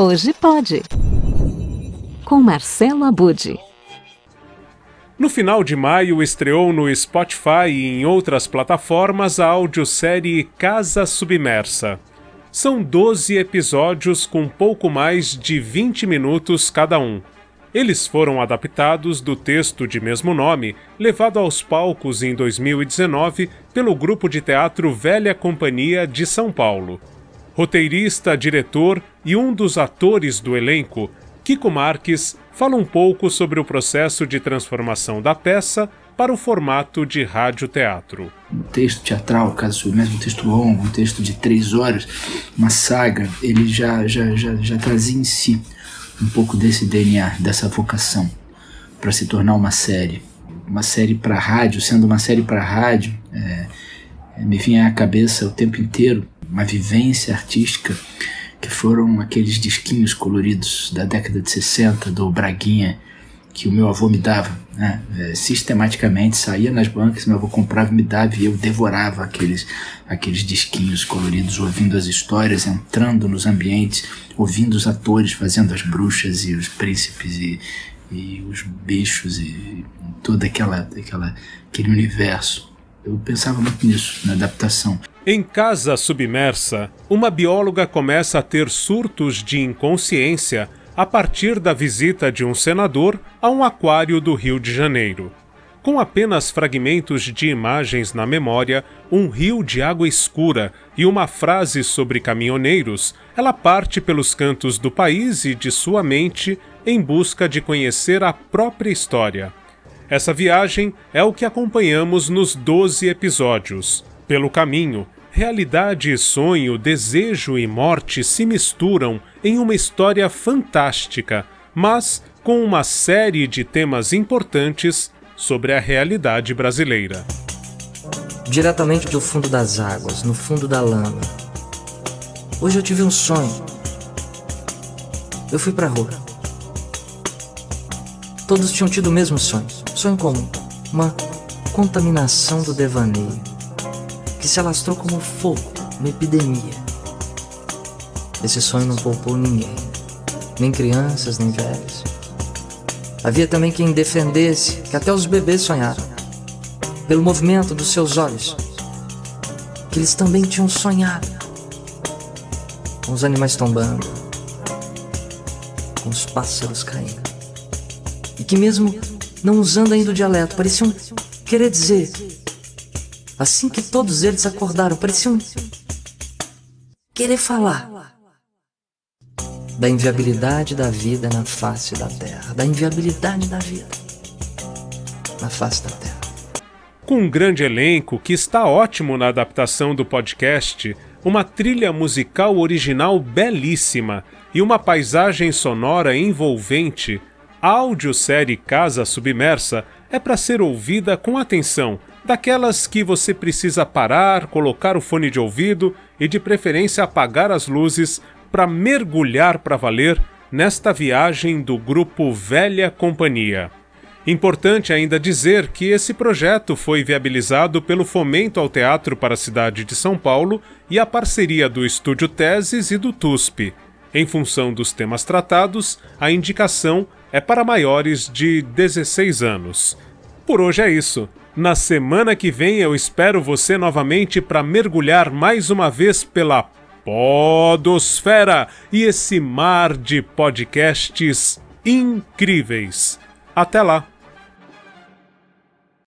Hoje pode. Com Marcelo Abude. No final de maio estreou no Spotify e em outras plataformas a audiosérie Casa Submersa. São 12 episódios com pouco mais de 20 minutos cada um. Eles foram adaptados do texto de mesmo nome, levado aos palcos em 2019 pelo grupo de teatro Velha Companhia de São Paulo. Roteirista, diretor e um dos atores do elenco, Kiko Marques, fala um pouco sobre o processo de transformação da peça para o formato de rádio-teatro. Um texto teatral, caso mesmo um texto longo, um texto de três horas, uma saga, ele já, já, já, já trazia em si um pouco desse DNA, dessa vocação para se tornar uma série. Uma série para rádio, sendo uma série para rádio, é, me vinha à cabeça o tempo inteiro uma vivência artística que foram aqueles disquinhos coloridos da década de 60 do Braguinha que o meu avô me dava, né? É, sistematicamente saía nas bancas, meu avô comprava e me dava e eu devorava aqueles, aqueles disquinhos coloridos, ouvindo as histórias, entrando nos ambientes, ouvindo os atores fazendo as bruxas e os príncipes e, e os bichos e todo aquela, aquela, aquele universo. Eu pensava muito nisso, na adaptação. Em Casa Submersa, uma bióloga começa a ter surtos de inconsciência a partir da visita de um senador a um aquário do Rio de Janeiro. Com apenas fragmentos de imagens na memória, um rio de água escura e uma frase sobre caminhoneiros, ela parte pelos cantos do país e de sua mente em busca de conhecer a própria história. Essa viagem é o que acompanhamos nos 12 episódios. Pelo caminho, Realidade e sonho, desejo e morte se misturam em uma história fantástica, mas com uma série de temas importantes sobre a realidade brasileira. Diretamente do fundo das águas, no fundo da lama. Hoje eu tive um sonho. Eu fui pra rua. Todos tinham tido o mesmo sonho, sonho comum, uma contaminação do devaneio que se alastrou como fogo, uma epidemia. Esse sonho não poupou ninguém, nem crianças, nem velhos. Havia também quem defendesse que até os bebês sonharam, pelo movimento dos seus olhos, que eles também tinham sonhado, com os animais tombando, com os pássaros caindo, e que mesmo não usando ainda o dialeto, pareciam querer dizer Assim que todos eles acordaram, pareciam querer falar da inviabilidade da vida na face da terra, da inviabilidade da vida na face da terra. Com um grande elenco que está ótimo na adaptação do podcast, uma trilha musical original belíssima e uma paisagem sonora envolvente, a audiosérie Casa Submersa é para ser ouvida com atenção daquelas que você precisa parar, colocar o fone de ouvido e de preferência apagar as luzes para mergulhar para valer nesta viagem do grupo Velha Companhia. Importante ainda dizer que esse projeto foi viabilizado pelo Fomento ao Teatro para a cidade de São Paulo e a parceria do Estúdio Teses e do TUSP. Em função dos temas tratados, a indicação é para maiores de 16 anos. Por hoje é isso. Na semana que vem eu espero você novamente para mergulhar mais uma vez pela Podosfera e esse mar de podcasts incríveis. Até lá!